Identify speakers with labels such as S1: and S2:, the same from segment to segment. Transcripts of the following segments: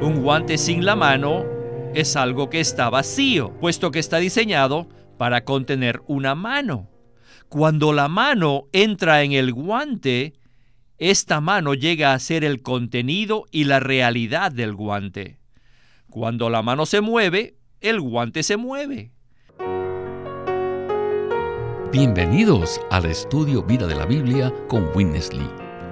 S1: Un guante sin la mano es algo que está vacío, puesto que está diseñado para contener una mano. Cuando la mano entra en el guante, esta mano llega a ser el contenido y la realidad del guante. Cuando la mano se mueve, el guante se mueve.
S2: Bienvenidos al estudio Vida de la Biblia con Witness Lee.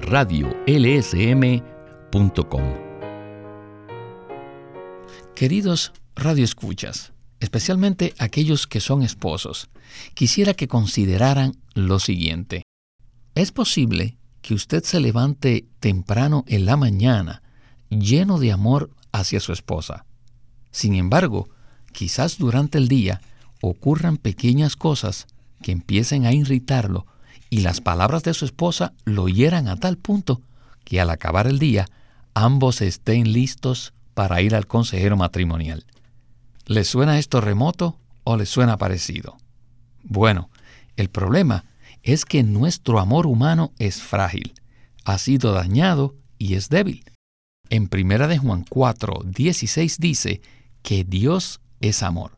S2: radiolsm.com. Queridos radioescuchas, especialmente aquellos que son esposos, quisiera que consideraran lo siguiente. Es posible que usted se levante temprano en la mañana lleno de amor hacia su esposa. Sin embargo, quizás durante el día ocurran pequeñas cosas que empiecen a irritarlo y las palabras de su esposa lo hieran a tal punto que al acabar el día ambos estén listos para ir al consejero matrimonial. ¿Le suena esto remoto o le suena parecido? Bueno, el problema es que nuestro amor humano es frágil, ha sido dañado y es débil. En 1 de Juan 4, 16 dice que Dios es amor.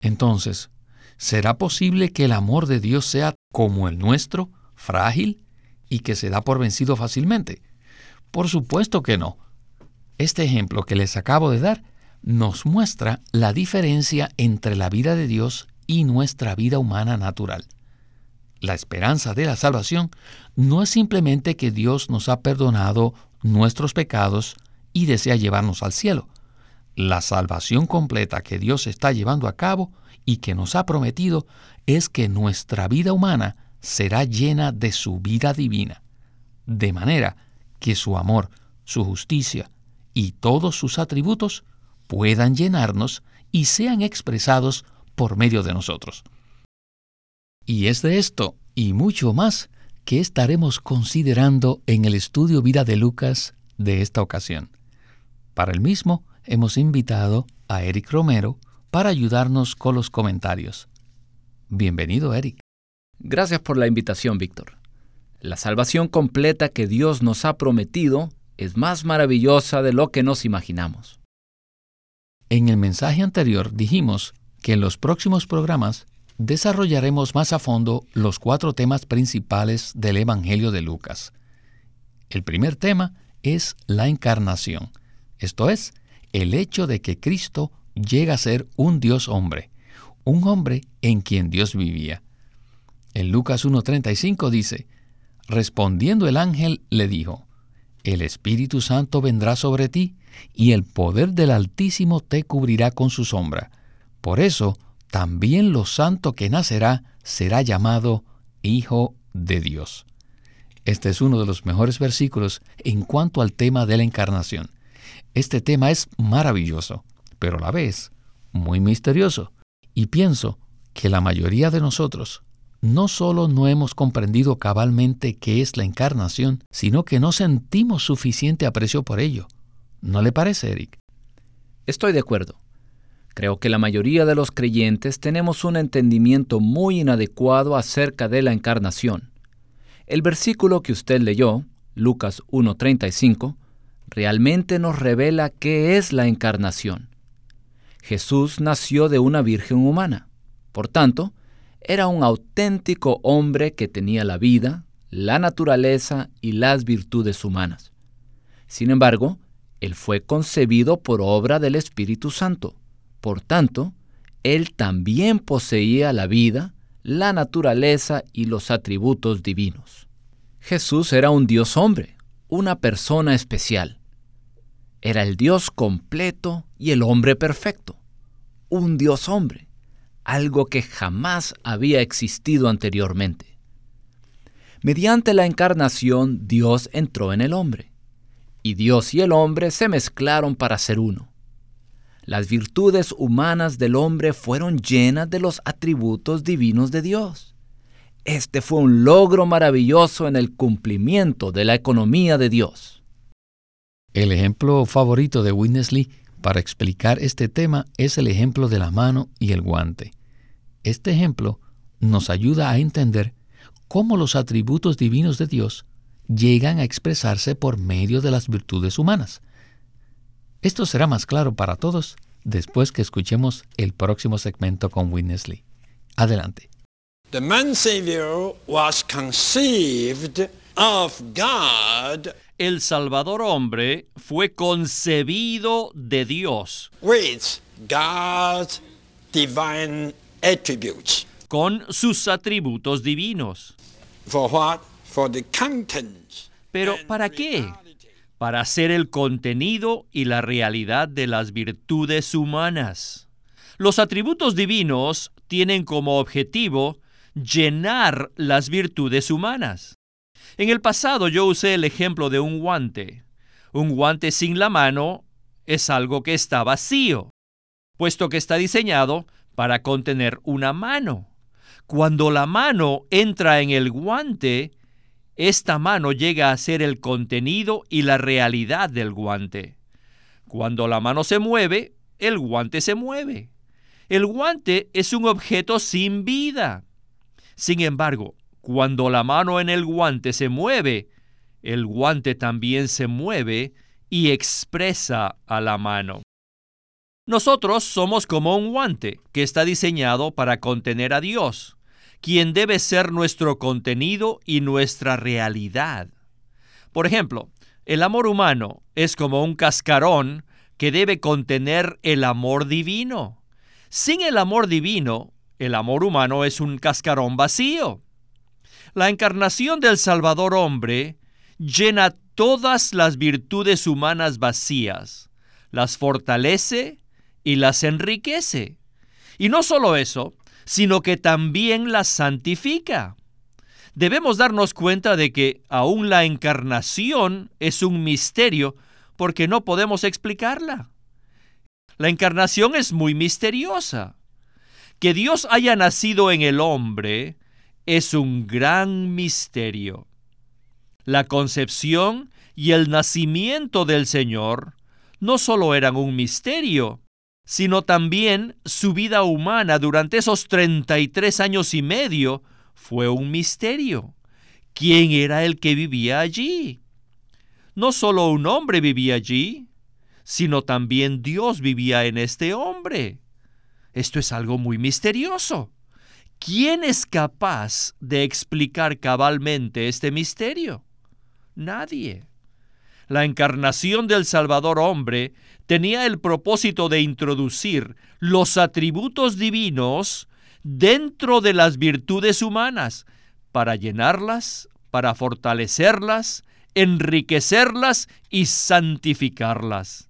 S2: Entonces, ¿Será posible que el amor de Dios sea como el nuestro, frágil y que se da por vencido fácilmente? Por supuesto que no. Este ejemplo que les acabo de dar nos muestra la diferencia entre la vida de Dios y nuestra vida humana natural. La esperanza de la salvación no es simplemente que Dios nos ha perdonado nuestros pecados y desea llevarnos al cielo. La salvación completa que Dios está llevando a cabo y que nos ha prometido es que nuestra vida humana será llena de su vida divina, de manera que su amor, su justicia y todos sus atributos puedan llenarnos y sean expresados por medio de nosotros. Y es de esto y mucho más que estaremos considerando en el estudio vida de Lucas de esta ocasión. Para el mismo hemos invitado a Eric Romero, para ayudarnos con los comentarios. Bienvenido, Eric.
S3: Gracias por la invitación, Víctor. La salvación completa que Dios nos ha prometido es más maravillosa de lo que nos imaginamos.
S2: En el mensaje anterior dijimos que en los próximos programas desarrollaremos más a fondo los cuatro temas principales del Evangelio de Lucas. El primer tema es la encarnación, esto es, el hecho de que Cristo llega a ser un Dios hombre, un hombre en quien Dios vivía. En Lucas 1.35 dice, respondiendo el ángel le dijo, el Espíritu Santo vendrá sobre ti, y el poder del Altísimo te cubrirá con su sombra. Por eso, también lo santo que nacerá será llamado Hijo de Dios. Este es uno de los mejores versículos en cuanto al tema de la encarnación. Este tema es maravilloso pero a la vez muy misterioso. Y pienso que la mayoría de nosotros no solo no hemos comprendido cabalmente qué es la encarnación, sino que no sentimos suficiente aprecio por ello. ¿No le parece, Eric?
S3: Estoy de acuerdo. Creo que la mayoría de los creyentes tenemos un entendimiento muy inadecuado acerca de la encarnación. El versículo que usted leyó, Lucas 1.35, realmente nos revela qué es la encarnación. Jesús nació de una virgen humana. Por tanto, era un auténtico hombre que tenía la vida, la naturaleza y las virtudes humanas. Sin embargo, él fue concebido por obra del Espíritu Santo. Por tanto, él también poseía la vida, la naturaleza y los atributos divinos. Jesús era un Dios hombre, una persona especial. Era el Dios completo y el hombre perfecto. Un Dios hombre, algo que jamás había existido anteriormente. Mediante la encarnación, Dios entró en el hombre, y Dios y el hombre se mezclaron para ser uno. Las virtudes humanas del hombre fueron llenas de los atributos divinos de Dios. Este fue un logro maravilloso en el cumplimiento de la economía de Dios.
S2: El ejemplo favorito de Witness para explicar este tema es el ejemplo de la mano y el guante. Este ejemplo nos ayuda a entender cómo los atributos divinos de Dios llegan a expresarse por medio de las virtudes humanas. Esto será más claro para todos después que escuchemos el próximo segmento con Witness Lee. Adelante.
S4: Of God
S1: el Salvador hombre fue concebido de Dios.
S4: With God's divine attributes.
S1: Con sus atributos divinos.
S4: For what? For the contents.
S1: Pero ¿para qué? para hacer el contenido y la realidad de las virtudes humanas. Los atributos divinos tienen como objetivo llenar las virtudes humanas. En el pasado yo usé el ejemplo de un guante. Un guante sin la mano es algo que está vacío, puesto que está diseñado para contener una mano. Cuando la mano entra en el guante, esta mano llega a ser el contenido y la realidad del guante. Cuando la mano se mueve, el guante se mueve. El guante es un objeto sin vida. Sin embargo, cuando la mano en el guante se mueve, el guante también se mueve y expresa a la mano. Nosotros somos como un guante que está diseñado para contener a Dios quien debe ser nuestro contenido y nuestra realidad. Por ejemplo, el amor humano es como un cascarón que debe contener el amor divino. Sin el amor divino, el amor humano es un cascarón vacío. La encarnación del Salvador hombre llena todas las virtudes humanas vacías, las fortalece y las enriquece. Y no solo eso, sino que también la santifica. Debemos darnos cuenta de que aún la encarnación es un misterio porque no podemos explicarla. La encarnación es muy misteriosa. Que Dios haya nacido en el hombre es un gran misterio. La concepción y el nacimiento del Señor no solo eran un misterio, sino también su vida humana durante esos 33 años y medio fue un misterio. ¿Quién era el que vivía allí? No solo un hombre vivía allí, sino también Dios vivía en este hombre. Esto es algo muy misterioso. ¿Quién es capaz de explicar cabalmente este misterio? Nadie. La encarnación del Salvador hombre tenía el propósito de introducir los atributos divinos dentro de las virtudes humanas para llenarlas, para fortalecerlas, enriquecerlas y santificarlas.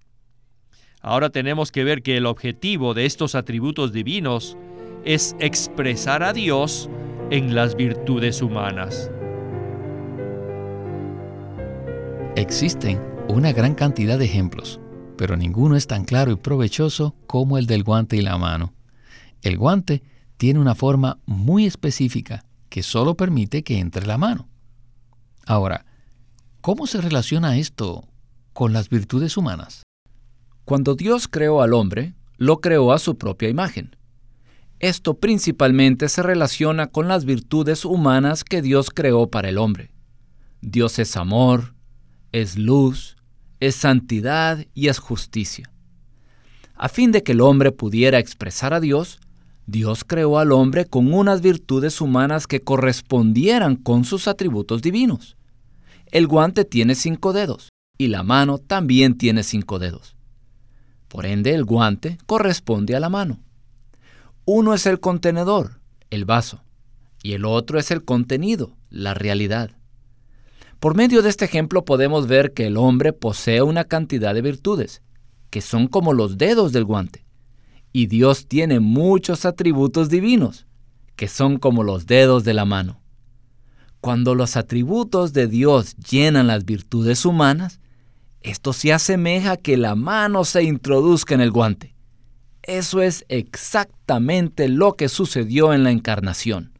S1: Ahora tenemos que ver que el objetivo de estos atributos divinos es expresar a Dios en las virtudes humanas.
S2: Existen una gran cantidad de ejemplos pero ninguno es tan claro y provechoso como el del guante y la mano. El guante tiene una forma muy específica que solo permite que entre la mano. Ahora, ¿cómo se relaciona esto con las virtudes humanas?
S3: Cuando Dios creó al hombre, lo creó a su propia imagen. Esto principalmente se relaciona con las virtudes humanas que Dios creó para el hombre. Dios es amor, es luz, es santidad y es justicia. A fin de que el hombre pudiera expresar a Dios, Dios creó al hombre con unas virtudes humanas que correspondieran con sus atributos divinos. El guante tiene cinco dedos y la mano también tiene cinco dedos. Por ende, el guante corresponde a la mano. Uno es el contenedor, el vaso, y el otro es el contenido, la realidad. Por medio de este ejemplo podemos ver que el hombre posee una cantidad de virtudes, que son como los dedos del guante, y Dios tiene muchos atributos divinos, que son como los dedos de la mano. Cuando los atributos de Dios llenan las virtudes humanas, esto se asemeja a que la mano se introduzca en el guante, Eso es exactamente lo que sucedió en la encarnación.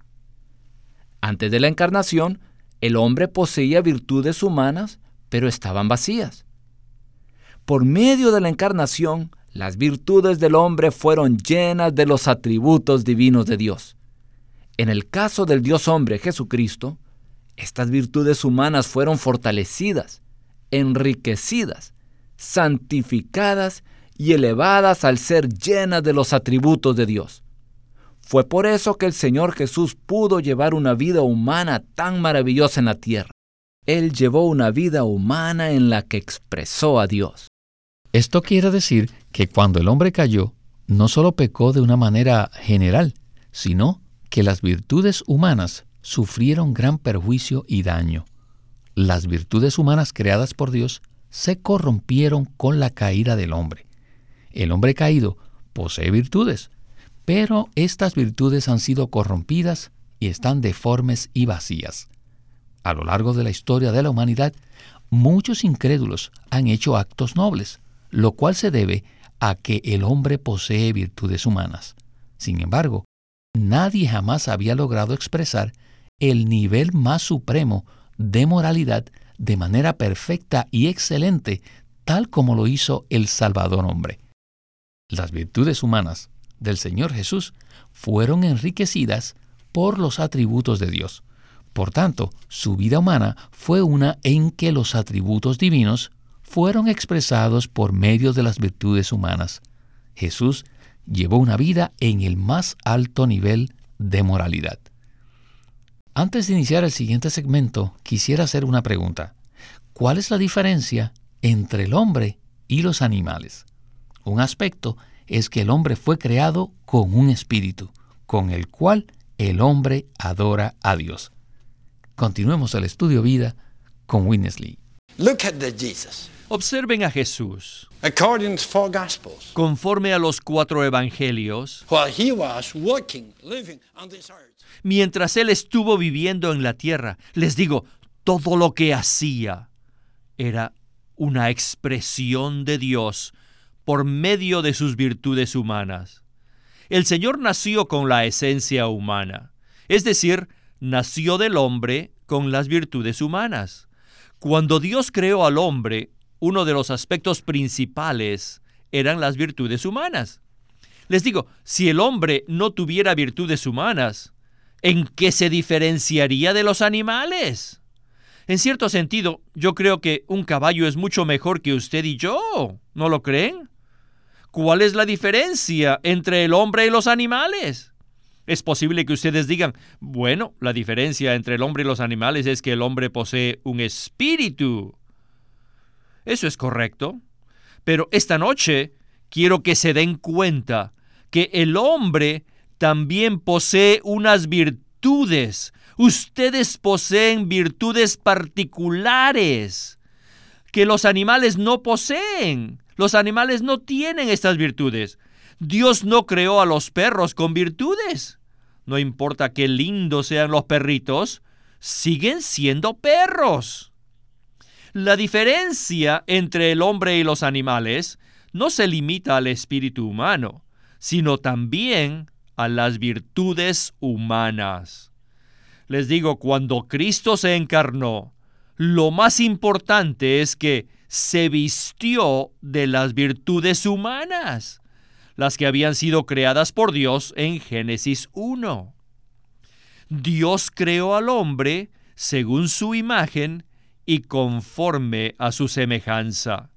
S3: Antes de la encarnación, el hombre poseía virtudes humanas, pero estaban vacías. Por medio de la encarnación, las virtudes del hombre fueron llenas de los atributos divinos de Dios. En el caso del Dios hombre Jesucristo, estas virtudes humanas fueron fortalecidas, enriquecidas, santificadas y elevadas al ser llenas de los atributos de Dios. Fue por eso que el Señor Jesús pudo llevar una vida humana tan maravillosa en la tierra. Él llevó una vida humana en la que expresó a Dios.
S2: Esto quiere decir que cuando el hombre cayó, no solo pecó de una manera general, sino que las virtudes humanas sufrieron gran perjuicio y daño. Las virtudes humanas creadas por Dios se corrompieron con la caída del hombre. El hombre caído posee virtudes, pero estas virtudes han sido corrompidas y están deformes y vacías. A lo largo de la historia de la humanidad, muchos incrédulos han hecho actos nobles, lo cual se debe a que el hombre posee virtudes humanas. Sin embargo, nadie jamás había logrado expresar el nivel más supremo de moralidad de manera perfecta y excelente, tal como lo hizo el Salvador hombre. Las virtudes humanas del Señor Jesús fueron enriquecidas por los atributos de Dios. Por tanto, su vida humana fue una en que los atributos divinos fueron expresados por medio de las virtudes humanas. Jesús llevó una vida en el más alto nivel de moralidad. Antes de iniciar el siguiente segmento, quisiera hacer una pregunta. ¿Cuál es la diferencia entre el hombre y los animales? Un aspecto es que el hombre fue creado con un espíritu, con el cual el hombre adora a Dios. Continuemos el estudio vida con Winnesley.
S4: Look at the Jesus.
S1: Observen a Jesús.
S4: According to four Gospels,
S1: Conforme a los cuatro evangelios,
S4: while he was working, living on this earth,
S1: mientras él estuvo viviendo en la tierra, les digo, todo lo que hacía era una expresión de Dios por medio de sus virtudes humanas. El Señor nació con la esencia humana, es decir, nació del hombre con las virtudes humanas. Cuando Dios creó al hombre, uno de los aspectos principales eran las virtudes humanas. Les digo, si el hombre no tuviera virtudes humanas, ¿en qué se diferenciaría de los animales? En cierto sentido, yo creo que un caballo es mucho mejor que usted y yo, ¿no lo creen? ¿Cuál es la diferencia entre el hombre y los animales? Es posible que ustedes digan, bueno, la diferencia entre el hombre y los animales es que el hombre posee un espíritu. Eso es correcto. Pero esta noche quiero que se den cuenta que el hombre también posee unas virtudes. Ustedes poseen virtudes particulares que los animales no poseen. Los animales no tienen estas virtudes. Dios no creó a los perros con virtudes. No importa qué lindos sean los perritos, siguen siendo perros. La diferencia entre el hombre y los animales no se limita al espíritu humano, sino también a las virtudes humanas. Les digo, cuando Cristo se encarnó, lo más importante es que se vistió de las virtudes humanas, las que habían sido creadas por Dios en Génesis 1. Dios creó al hombre según su imagen y conforme a su semejanza.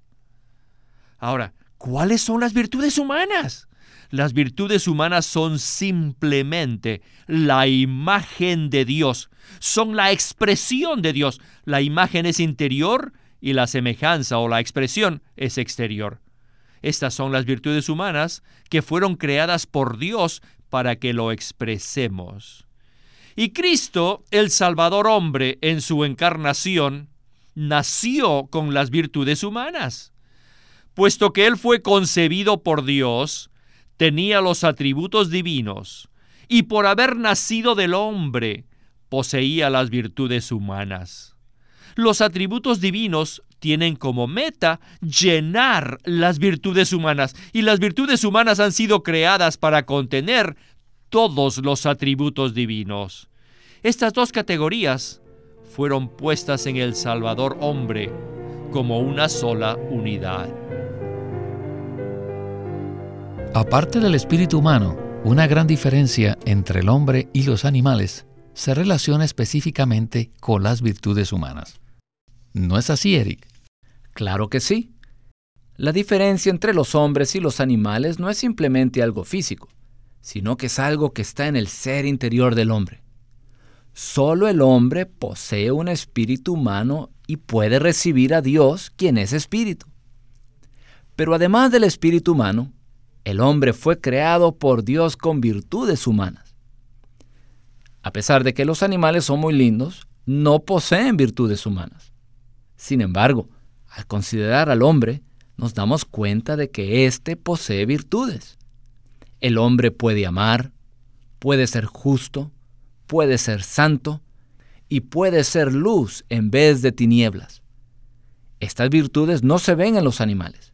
S1: Ahora, ¿cuáles son las virtudes humanas? Las virtudes humanas son simplemente la imagen de Dios, son la expresión de Dios. La imagen es interior y la semejanza o la expresión es exterior. Estas son las virtudes humanas que fueron creadas por Dios para que lo expresemos. Y Cristo, el Salvador hombre, en su encarnación, nació con las virtudes humanas. Puesto que Él fue concebido por Dios, tenía los atributos divinos, y por haber nacido del hombre, poseía las virtudes humanas. Los atributos divinos tienen como meta llenar las virtudes humanas y las virtudes humanas han sido creadas para contener todos los atributos divinos. Estas dos categorías fueron puestas en el Salvador hombre como una sola unidad.
S2: Aparte del espíritu humano, una gran diferencia entre el hombre y los animales se relaciona específicamente con las virtudes humanas. ¿No es así, Eric?
S3: Claro que sí. La diferencia entre los hombres y los animales no es simplemente algo físico, sino que es algo que está en el ser interior del hombre. Solo el hombre posee un espíritu humano y puede recibir a Dios, quien es espíritu. Pero además del espíritu humano, el hombre fue creado por Dios con virtudes humanas. A pesar de que los animales son muy lindos, no poseen virtudes humanas. Sin embargo, al considerar al hombre, nos damos cuenta de que éste posee virtudes. El hombre puede amar, puede ser justo, puede ser santo y puede ser luz en vez de tinieblas. Estas virtudes no se ven en los animales.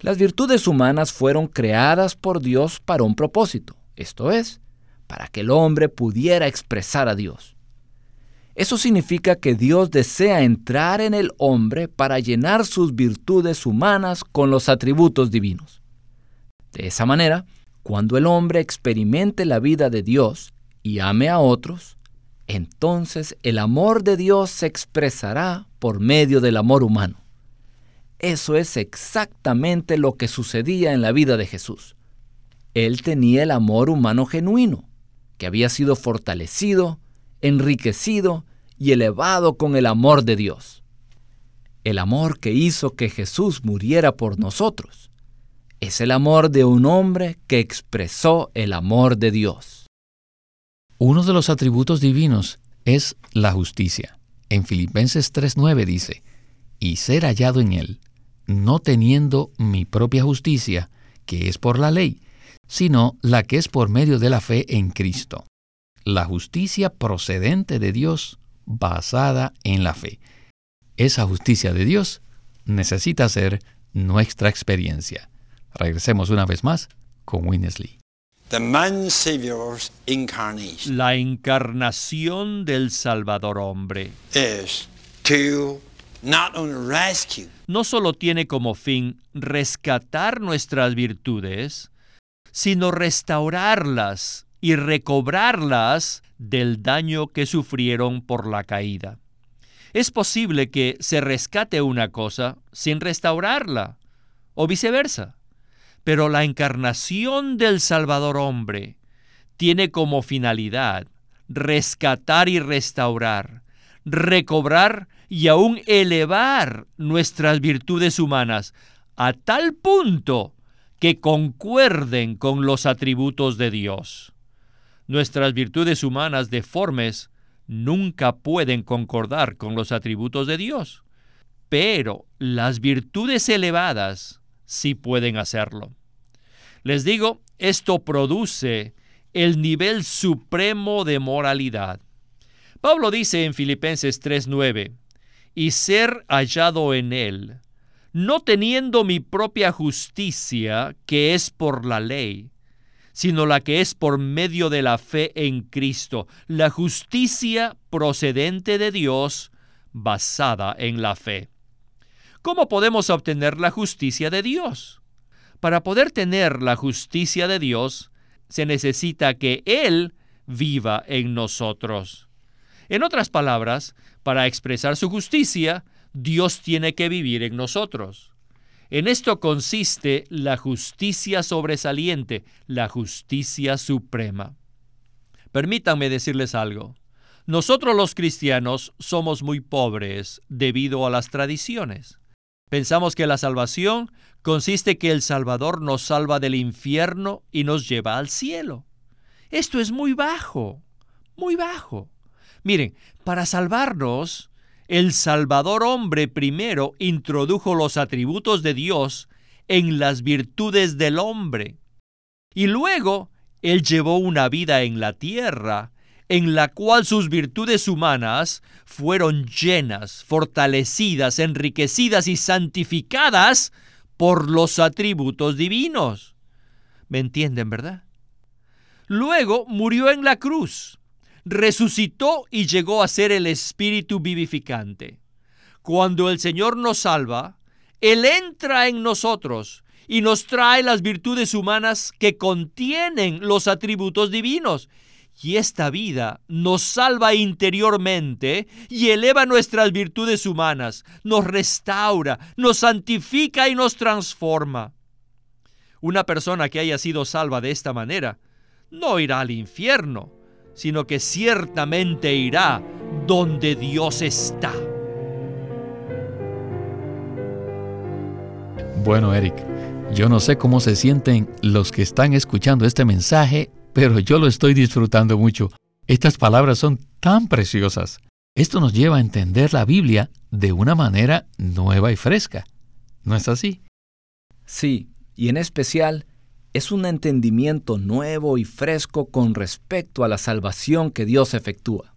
S3: Las virtudes humanas fueron creadas por Dios para un propósito, esto es, para que el hombre pudiera expresar a Dios. Eso significa que Dios desea entrar en el hombre para llenar sus virtudes humanas con los atributos divinos. De esa manera, cuando el hombre experimente la vida de Dios y ame a otros, entonces el amor de Dios se expresará por medio del amor humano. Eso es exactamente lo que sucedía en la vida de Jesús. Él tenía el amor humano genuino, que había sido fortalecido, enriquecido y elevado con el amor de Dios. El amor que hizo que Jesús muriera por nosotros. Es el amor de un hombre que expresó el amor de Dios.
S2: Uno de los atributos divinos es la justicia. En Filipenses 3:9 dice, y ser hallado en él, no teniendo mi propia justicia, que es por la ley, sino la que es por medio de la fe en Cristo. La justicia procedente de Dios basada en la fe. Esa justicia de Dios necesita ser nuestra experiencia. Regresemos una vez más con Winnesley.
S4: The man Savior's incarnation
S1: La encarnación del Salvador hombre
S4: is to not only rescue,
S1: no solo tiene como fin rescatar nuestras virtudes, sino restaurarlas y recobrarlas del daño que sufrieron por la caída. Es posible que se rescate una cosa sin restaurarla, o viceversa. Pero la encarnación del Salvador hombre tiene como finalidad rescatar y restaurar, recobrar y aún elevar nuestras virtudes humanas a tal punto que concuerden con los atributos de Dios. Nuestras virtudes humanas deformes nunca pueden concordar con los atributos de Dios, pero las virtudes elevadas sí pueden hacerlo. Les digo, esto produce el nivel supremo de moralidad. Pablo dice en Filipenses 3:9, y ser hallado en él, no teniendo mi propia justicia, que es por la ley, sino la que es por medio de la fe en Cristo, la justicia procedente de Dios basada en la fe. ¿Cómo podemos obtener la justicia de Dios? Para poder tener la justicia de Dios, se necesita que Él viva en nosotros. En otras palabras, para expresar su justicia, Dios tiene que vivir en nosotros. En esto consiste la justicia sobresaliente, la justicia suprema. Permítanme decirles algo. Nosotros los cristianos somos muy pobres debido a las tradiciones. Pensamos que la salvación consiste que el Salvador nos salva del infierno y nos lleva al cielo. Esto es muy bajo, muy bajo. Miren, para salvarnos, el Salvador hombre primero introdujo los atributos de Dios en las virtudes del hombre. Y luego Él llevó una vida en la tierra en la cual sus virtudes humanas fueron llenas, fortalecidas, enriquecidas y santificadas por los atributos divinos. ¿Me entienden, verdad? Luego murió en la cruz, resucitó y llegó a ser el Espíritu vivificante. Cuando el Señor nos salva, Él entra en nosotros y nos trae las virtudes humanas que contienen los atributos divinos y esta vida nos salva interiormente y eleva nuestras virtudes humanas, nos restaura, nos santifica y nos transforma. Una persona que haya sido salva de esta manera no irá al infierno, sino que ciertamente irá donde Dios está.
S2: Bueno, Eric, yo no sé cómo se sienten los que están escuchando este mensaje pero yo lo estoy disfrutando mucho. Estas palabras son tan preciosas. Esto nos lleva a entender la Biblia de una manera nueva y fresca. ¿No es así?
S3: Sí, y en especial es un entendimiento nuevo y fresco con respecto a la salvación que Dios efectúa.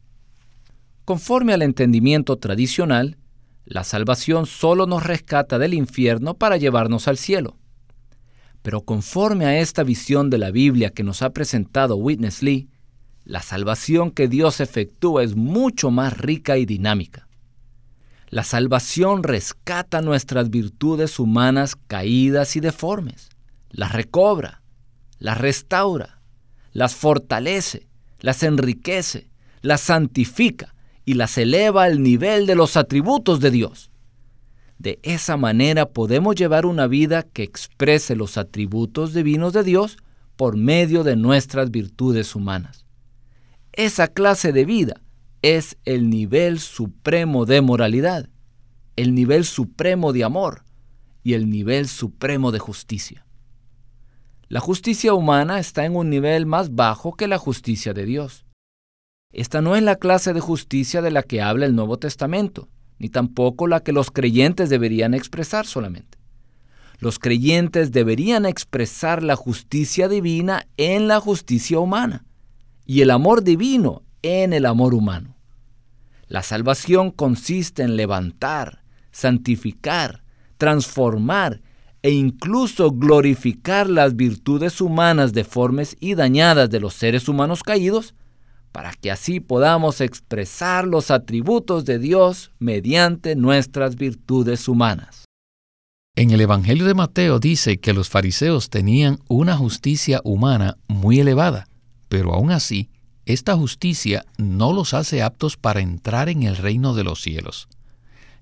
S3: Conforme al entendimiento tradicional, la salvación solo nos rescata del infierno para llevarnos al cielo. Pero conforme a esta visión de la Biblia que nos ha presentado Witness Lee, la salvación que Dios efectúa es mucho más rica y dinámica. La salvación rescata nuestras virtudes humanas caídas y deformes, las recobra, las restaura, las fortalece, las enriquece, las santifica y las eleva al nivel de los atributos de Dios. De esa manera podemos llevar una vida que exprese los atributos divinos de Dios por medio de nuestras virtudes humanas. Esa clase de vida es el nivel supremo de moralidad, el nivel supremo de amor y el nivel supremo de justicia. La justicia humana está en un nivel más bajo que la justicia de Dios. Esta no es la clase de justicia de la que habla el Nuevo Testamento ni tampoco la que los creyentes deberían expresar solamente. Los creyentes deberían expresar la justicia divina en la justicia humana y el amor divino en el amor humano. La salvación consiste en levantar, santificar, transformar e incluso glorificar las virtudes humanas deformes y dañadas de los seres humanos caídos para que así podamos expresar los atributos de Dios mediante nuestras virtudes humanas.
S2: En el Evangelio de Mateo dice que los fariseos tenían una justicia humana muy elevada, pero aún así, esta justicia no los hace aptos para entrar en el reino de los cielos.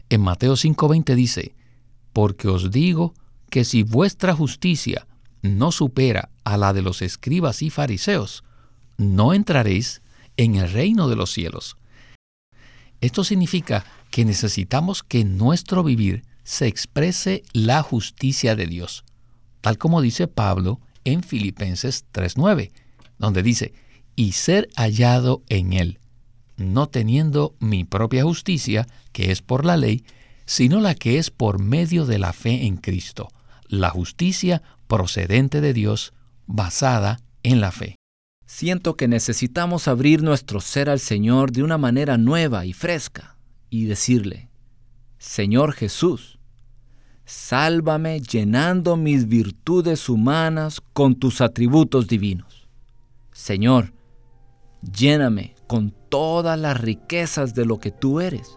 S2: En Mateo 5:20 dice, Porque os digo que si vuestra justicia no supera a la de los escribas y fariseos, no entraréis en el reino de los cielos. Esto significa que necesitamos que en nuestro vivir se exprese la justicia de Dios, tal como dice Pablo en Filipenses 3.9, donde dice, y ser hallado en Él, no teniendo mi propia justicia, que es por la ley, sino la que es por medio de la fe en Cristo, la justicia procedente de Dios, basada en la fe.
S3: Siento que necesitamos abrir nuestro ser al Señor de una manera nueva y fresca y decirle, Señor Jesús, sálvame llenando mis virtudes humanas con tus atributos divinos. Señor, lléname con todas las riquezas de lo que tú eres,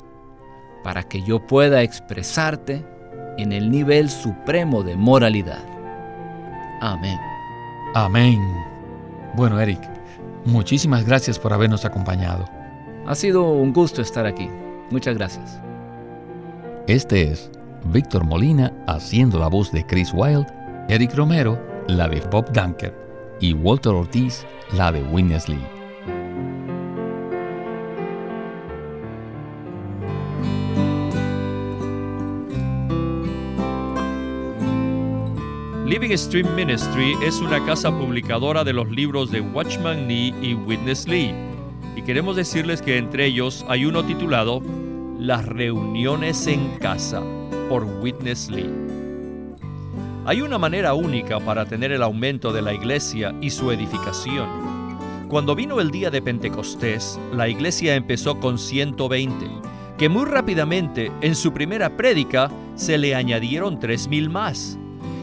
S3: para que yo pueda expresarte en el nivel supremo de moralidad. Amén.
S2: Amén. Bueno, Eric, muchísimas gracias por habernos acompañado.
S3: Ha sido un gusto estar aquí. Muchas gracias.
S2: Este es Víctor Molina haciendo la voz de Chris Wilde, Eric Romero, la de Bob Dunker, y Walter Ortiz, la de Witness Lee.
S1: Living Stream Ministry es una casa publicadora de los libros de Watchman Nee y Witness Lee. Y queremos decirles que entre ellos hay uno titulado Las reuniones en casa por Witness Lee. Hay una manera única para tener el aumento de la iglesia y su edificación. Cuando vino el día de Pentecostés, la iglesia empezó con 120, que muy rápidamente en su primera prédica se le añadieron 3.000 más.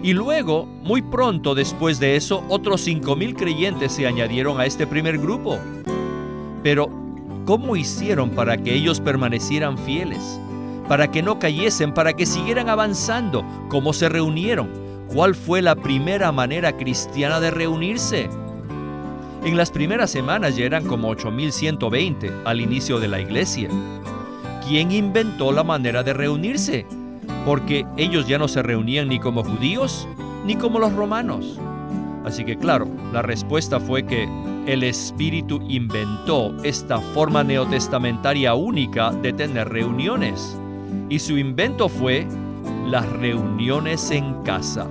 S1: Y luego, muy pronto después de eso, otros 5.000 creyentes se añadieron a este primer grupo. Pero, ¿cómo hicieron para que ellos permanecieran fieles? Para que no cayesen, para que siguieran avanzando. ¿Cómo se reunieron? ¿Cuál fue la primera manera cristiana de reunirse? En las primeras semanas ya eran como 8120 al inicio de la iglesia. ¿Quién inventó la manera de reunirse? Porque ellos ya no se reunían ni como judíos ni como los romanos. Así que claro, la respuesta fue que el Espíritu inventó esta forma neotestamentaria única de tener reuniones. Y su invento fue las reuniones en casa.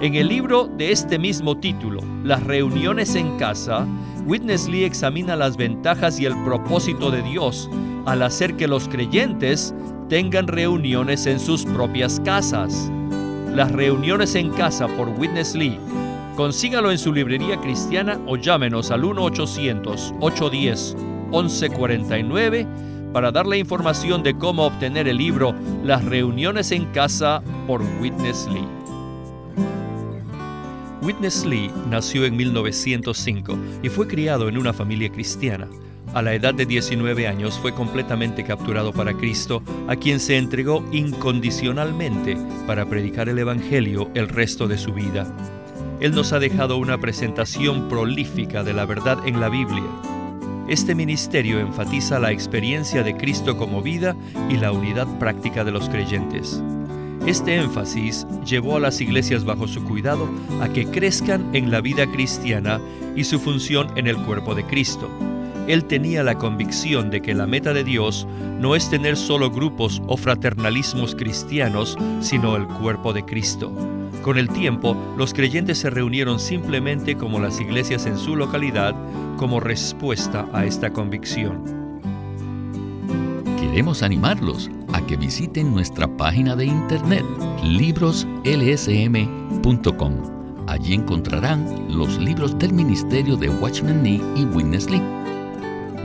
S1: En el libro de este mismo título, Las reuniones en casa, Witness Lee examina las ventajas y el propósito de Dios al hacer que los creyentes tengan reuniones en sus propias casas. Las reuniones en casa por Witness Lee. Consígalo en su librería cristiana o llámenos al 1-800-810-1149 para darle información de cómo obtener el libro Las reuniones en casa por Witness Lee. Witness Lee nació en 1905 y fue criado en una familia cristiana. A la edad de 19 años fue completamente capturado para Cristo, a quien se entregó incondicionalmente para predicar el Evangelio el resto de su vida. Él nos ha dejado una presentación prolífica de la verdad en la Biblia. Este ministerio enfatiza la experiencia de Cristo como vida y la unidad práctica de los creyentes. Este énfasis llevó a las iglesias bajo su cuidado a que crezcan en la vida cristiana y su función en el cuerpo de Cristo. Él tenía la convicción de que la meta de Dios no es tener solo grupos o fraternalismos cristianos, sino el cuerpo de Cristo. Con el tiempo, los creyentes se reunieron simplemente como las iglesias en su localidad como respuesta a esta convicción.
S2: Queremos animarlos a que visiten nuestra página de internet libroslsm.com. Allí encontrarán los libros del ministerio de Watchman Nee y Witness Lee.